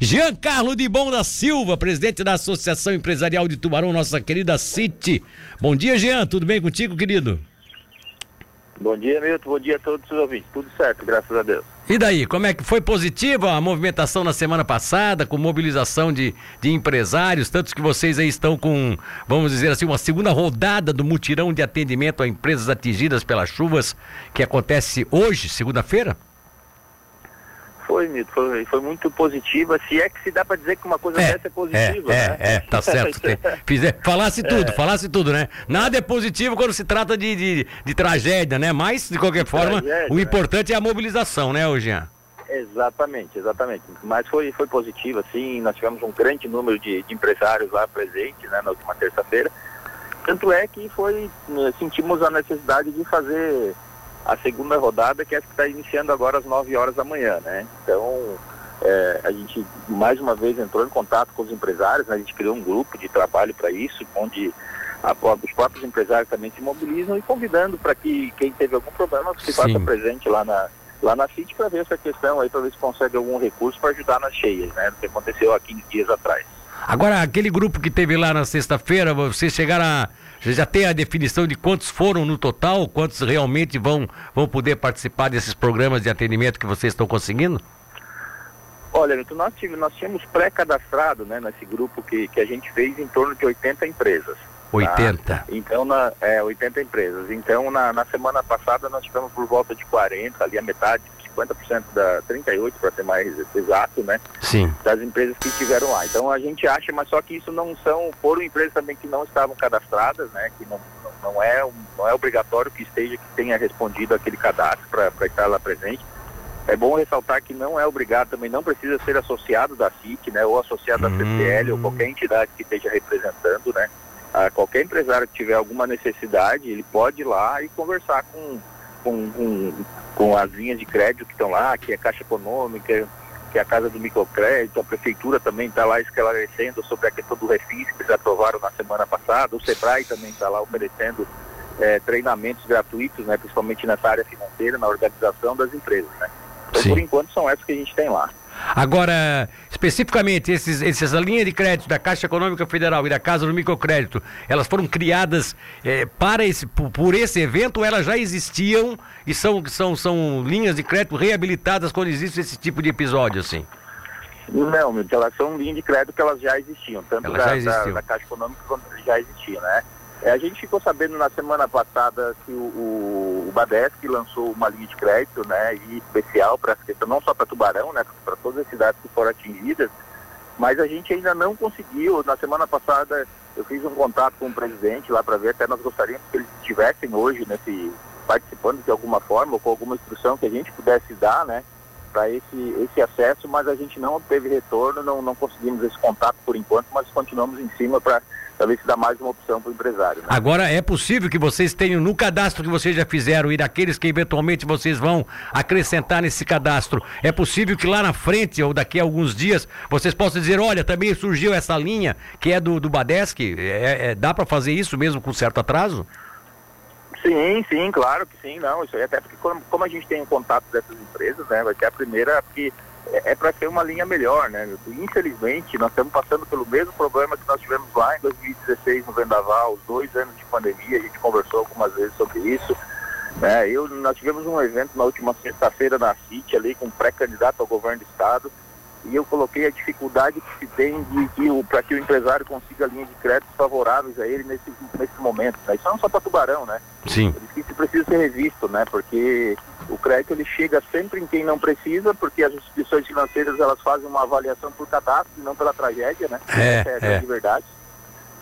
Giancarlo de Bom da Silva, presidente da Associação Empresarial de Tubarão, nossa querida City. Bom dia, Jean, tudo bem contigo, querido? Bom dia, Milton. Bom dia a todos os ouvintes. Tudo certo, graças a Deus. E daí, como é que foi positiva a movimentação na semana passada, com mobilização de, de empresários, tantos que vocês aí estão com, vamos dizer assim, uma segunda rodada do mutirão de atendimento a empresas atingidas pelas chuvas, que acontece hoje, segunda-feira? Foi, Mito, foi, foi muito positiva. Se é que se dá para dizer que uma coisa é, dessa é positiva. É, né? é, tá certo. Fizer, falasse tudo, é. falasse tudo, né? Nada é positivo quando se trata de, de, de tragédia, né? Mas, de qualquer de forma, tragédia, o né? importante é a mobilização, né, Jean? Exatamente, exatamente. Mas foi, foi positivo, assim, nós tivemos um grande número de, de empresários lá presentes, né, na última terça-feira. Tanto é que foi, né, sentimos a necessidade de fazer a segunda rodada, que é essa que está iniciando agora às 9 horas da manhã, né? Então, é, a gente mais uma vez entrou em contato com os empresários, né? a gente criou um grupo de trabalho para isso, onde a, os próprios empresários também se mobilizam e convidando para que quem teve algum problema se faça presente lá na, lá na CIT para ver essa questão aí, para ver se consegue algum recurso para ajudar nas cheias, né? O que aconteceu há 15 dias atrás. Agora, aquele grupo que teve lá na sexta-feira, vocês chegaram a você já tem a definição de quantos foram no total, quantos realmente vão, vão poder participar desses programas de atendimento que vocês estão conseguindo? Olha, então nós, tivemos, nós tínhamos pré-cadastrado né, nesse grupo que, que a gente fez em torno de 80 empresas. 80. Tá? Então, na, é, 80 empresas. Então, na, na semana passada nós tivemos por volta de 40, ali a metade 50% da 38 para ser mais exato, né? Sim. Das empresas que estiveram lá. Então a gente acha, mas só que isso não são, foram empresas também que não estavam cadastradas, né? Que não, não é não é obrigatório que esteja que tenha respondido aquele cadastro para estar lá presente. É bom ressaltar que não é obrigado, também não precisa ser associado da CIC, né? Ou associado hum. da CCL ou qualquer entidade que esteja representando, né? Ah, qualquer empresário que tiver alguma necessidade, ele pode ir lá e conversar com com, com, com as linhas de crédito que estão lá, que é a Caixa Econômica, que é a Casa do Microcrédito, a Prefeitura também está lá esclarecendo sobre a questão do refis que eles aprovaram na semana passada, o SEBRAE também está lá oferecendo é, treinamentos gratuitos, né, principalmente nessa área financeira, na organização das empresas. Né? Então, Sim. por enquanto, são essas que a gente tem lá. Agora, especificamente, esses, essas linhas de crédito da Caixa Econômica Federal e da Casa do Microcrédito, elas foram criadas é, para esse, por, por, esse evento ou elas já existiam e são, são, são linhas de crédito reabilitadas quando existe esse tipo de episódio, assim? Não, elas são linhas de crédito que elas já existiam, tanto da, existiam. Da, da, Caixa Econômica quanto já existiam, né? É, a gente ficou sabendo na semana passada que o, o, o Badesc lançou uma linha de crédito, né, e especial para essa questão, não só para Tubarão, né, para todas as cidades que foram atingidas, mas a gente ainda não conseguiu. Na semana passada eu fiz um contato com o presidente lá para ver, até nós gostaríamos que eles estivessem hoje nesse participando de alguma forma ou com alguma instrução que a gente pudesse dar, né, para esse, esse acesso, mas a gente não teve retorno, não, não conseguimos esse contato por enquanto, mas continuamos em cima para talvez se dá mais uma opção para o empresário. Né? Agora, é possível que vocês tenham no cadastro que vocês já fizeram e daqueles que eventualmente vocês vão acrescentar nesse cadastro, é possível que lá na frente ou daqui a alguns dias vocês possam dizer, olha, também surgiu essa linha que é do, do Badesc, é, é dá para fazer isso mesmo com certo atraso? Sim, sim, claro que sim, não, isso aí até porque como, como a gente tem o contato dessas empresas, né, vai ser a primeira que é, é para ser uma linha melhor, né? Infelizmente, nós estamos passando pelo mesmo problema que nós tivemos lá em 2016 no Vendaval, os dois anos de pandemia, a gente conversou algumas vezes sobre isso. Né? Eu, nós tivemos um evento na última sexta-feira na CIT ali com um pré-candidato ao governo do estado e eu coloquei a dificuldade que se tem de que para que o empresário consiga linha de créditos favoráveis a ele nesse, nesse momento. Né? Isso não é só para Tubarão, né? Sim. que isso precisa ser revisto, né? Porque o crédito ele chega sempre em quem não precisa, porque as instituições financeiras elas fazem uma avaliação por cadastro e não pela tragédia, né? É, é, é. de verdade.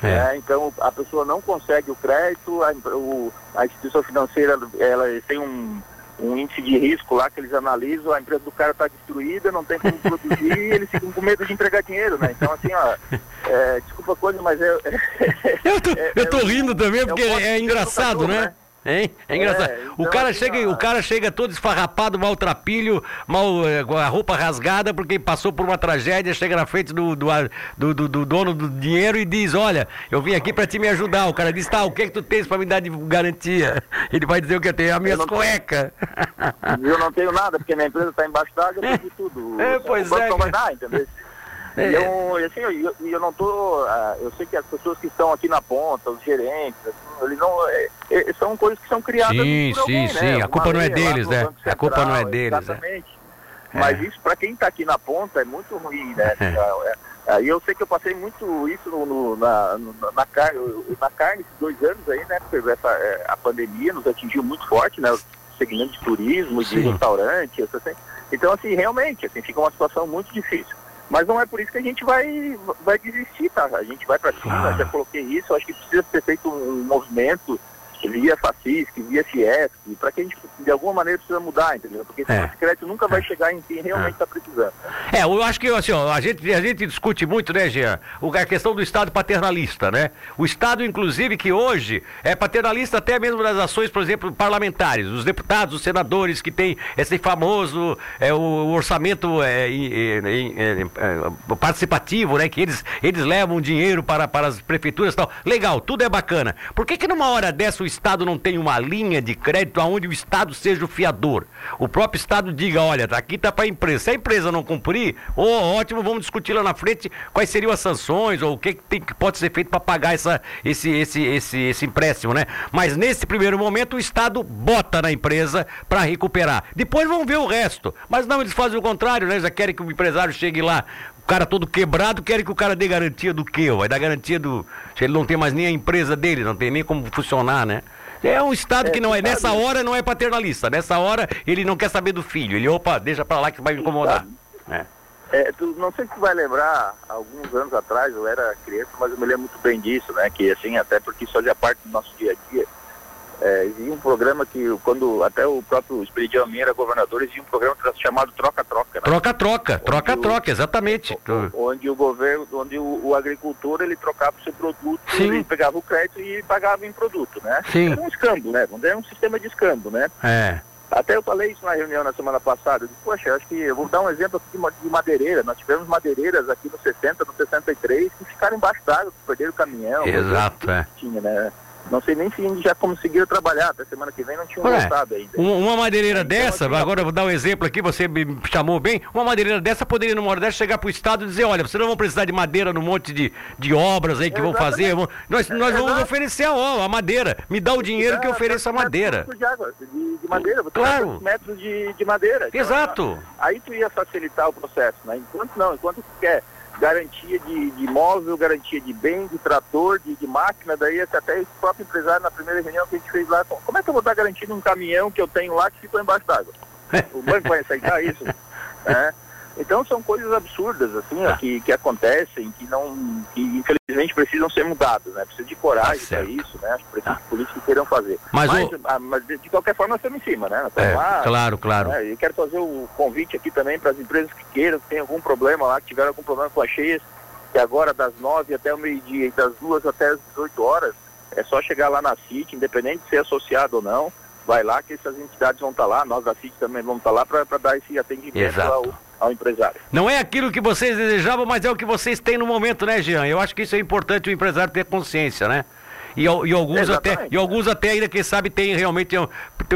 É. É, então a pessoa não consegue o crédito, a, o, a instituição financeira ela tem um um índice de risco lá que eles analisam, a empresa do cara está destruída, não tem como produzir e eles ficam com medo de entregar dinheiro, né? Então, assim, ó, é, desculpa a coisa, mas é. é eu tô, é, eu tô é rindo também porque é, engraçado, né? né? Hein? É engraçado. É, então, o, cara assim, chega, o cara chega todo esfarrapado, maltrapilho, mal, eh, com a roupa rasgada, porque passou por uma tragédia, chega na frente do, do, do, do, do dono do dinheiro e diz, olha, eu vim aqui para te me ajudar. O cara diz, tá, o que é que tu tens para me dar de garantia? Ele vai dizer o que eu tenho, as minhas cuecas. Eu não tenho nada, porque minha empresa está embaixo d'água, eu perdi tudo. É, pois o banco é. Não vai dar, entendeu? É. E eu, assim, eu, eu não tô. Uh, eu sei que as pessoas que estão aqui na ponta, os gerentes, assim, eles não. É, é, são coisas que são criadas sim, por alguém, sim, né? Sim, a culpa não é deles, né? Central, a culpa não é deles. Exatamente. É. Mas isso, para quem está aqui na ponta, é muito ruim, né? E eu sei que eu passei muito isso no, no, na, no, na, carne, na carne, esses dois anos aí, né? Porque essa, a pandemia nos atingiu muito forte, né? O segmento de turismo, de Sim. restaurante, assim. Então, assim, realmente, assim, fica uma situação muito difícil. Mas não é por isso que a gente vai, vai desistir, tá? A gente vai para cima, ah. já coloquei isso, acho que precisa ser feito um movimento via FACISC, via Fiesc, para que a gente, de alguma maneira, precisa mudar, entendeu? Porque esse é. crédito nunca vai é. chegar em quem realmente está é. precisando. É, eu acho que assim, ó, a, gente, a gente discute muito, né, Jean, a questão do Estado paternalista, né? O Estado, inclusive, que hoje é paternalista até mesmo nas ações, por exemplo, parlamentares, os deputados, os senadores que tem esse famoso é, o, orçamento é, é, é, participativo, né? Que eles, eles levam dinheiro para, para as prefeituras e tal. Legal, tudo é bacana. Por que que numa hora dessa o Estado não tem uma linha de crédito onde o Estado seja o fiador. O próprio Estado diga, olha, aqui está para a empresa. Se a empresa não cumprir, oh, ótimo, vamos discutir lá na frente quais seriam as sanções ou o que, tem, que pode ser feito para pagar essa, esse, esse, esse, esse empréstimo, né? Mas nesse primeiro momento o Estado bota na empresa para recuperar. Depois vão ver o resto. Mas não, eles fazem o contrário, né? Já querem que o empresário chegue lá o cara todo quebrado, querem que o cara dê garantia do quê? Vai dar garantia do. Se ele não tem mais nem a empresa dele, não tem nem como funcionar, né? É um Estado é, que não é, nessa hora não é paternalista. Nessa hora ele não quer saber do filho. Ele, opa, deixa pra lá que vai me incomodar. É. É, tu, não sei se tu vai lembrar, alguns anos atrás, eu era criança, mas eu me lembro muito bem disso, né? Que assim, até porque isso fazia parte do nosso dia a dia. É, um programa que, quando até o próprio Esperidião Amin era governador, existia um programa chamado Troca-Troca. Né? Troca-Troca, troca-troca, exatamente. Onde o governo, onde o, o, agricultor ele trocava o seu produto, Sim. ele pegava o crédito e pagava em produto, né? Sim. Era um escambo, né? Era um sistema de escambo, né? É. Até eu falei isso na reunião na semana passada. Eu disse, Poxa, acho que eu vou dar um exemplo aqui de madeireira. Nós tivemos madeireiras aqui no 60, no 63, que ficaram embaixo d'água, perderam o caminhão. Exato, é. Tinha, né? Não sei nem se já conseguiram trabalhar, até semana que vem não tinham Ué, voltado ainda. Uma madeireira então, dessa, agora eu vou dar um exemplo aqui, você me chamou bem, uma madeireira dessa poderia hora dessa chegar para o Estado e dizer, olha, vocês não vão precisar de madeira no monte de, de obras aí que vão fazer, vão, nós, nós vamos Exato. oferecer a, a madeira, me dá o dinheiro que eu ofereço a madeira. De, água, de, de madeira, você claro. metros de, de madeira. Então, Exato. Aí tu ia facilitar o processo, né? Enquanto não, enquanto tu quer garantia de, de móvel, garantia de bem, de trator, de, de máquina, daí até esse próprio empresário na primeira reunião que a gente fez lá, como é que eu vou dar garantia de um caminhão que eu tenho lá que ficou embaixo d'água? O banco vai aceitar isso? É. Então são coisas absurdas, assim, ó, que, que acontecem, que não, que infelizmente precisam ser mudadas, né? Precisa de coragem tá para isso, né? Precisa tá. políticos queiram fazer. Mas, mas, o... ah, mas, de, qualquer forma nós estamos em cima, né? É, lá, claro, claro. Né? Eu quero fazer o convite aqui também para as empresas que queiram, que tem algum problema lá, que tiveram algum problema com as cheias, que agora das nove até o meio-dia e das duas até as 18 horas, é só chegar lá na CIT, independente de ser associado ou não, vai lá que essas entidades vão estar tá lá, nós da CIT também vamos estar tá lá para dar esse atendimento ao, ao, empresário. Não é aquilo que vocês desejavam, mas é o que vocês têm no momento, né, Jean? Eu acho que isso é importante o empresário ter consciência, né? E, e, alguns até e alguns até ainda quem sabe tem realmente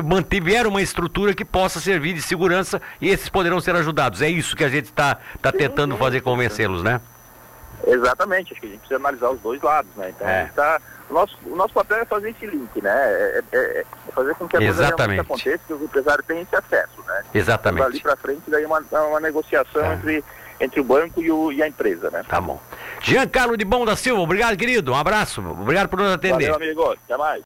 mantiveram uma estrutura que possa servir de segurança e esses poderão ser ajudados. É isso que a gente está tá tentando fazer convencê-los, né? Exatamente, acho que a gente precisa analisar os dois lados, né? Então é. tá o nosso, o nosso papel é fazer esse link, né? É, é, é fazer com que a coisa realmente aconteça, que o empresário tenha esse acesso, né? Exatamente. ali para frente, daí uma, uma negociação é. entre, entre o banco e, o, e a empresa, né? Tá bom. Giancarlo de Bom da Silva, obrigado, querido. Um abraço. Obrigado por nos atender. Valeu, amigo. Até mais.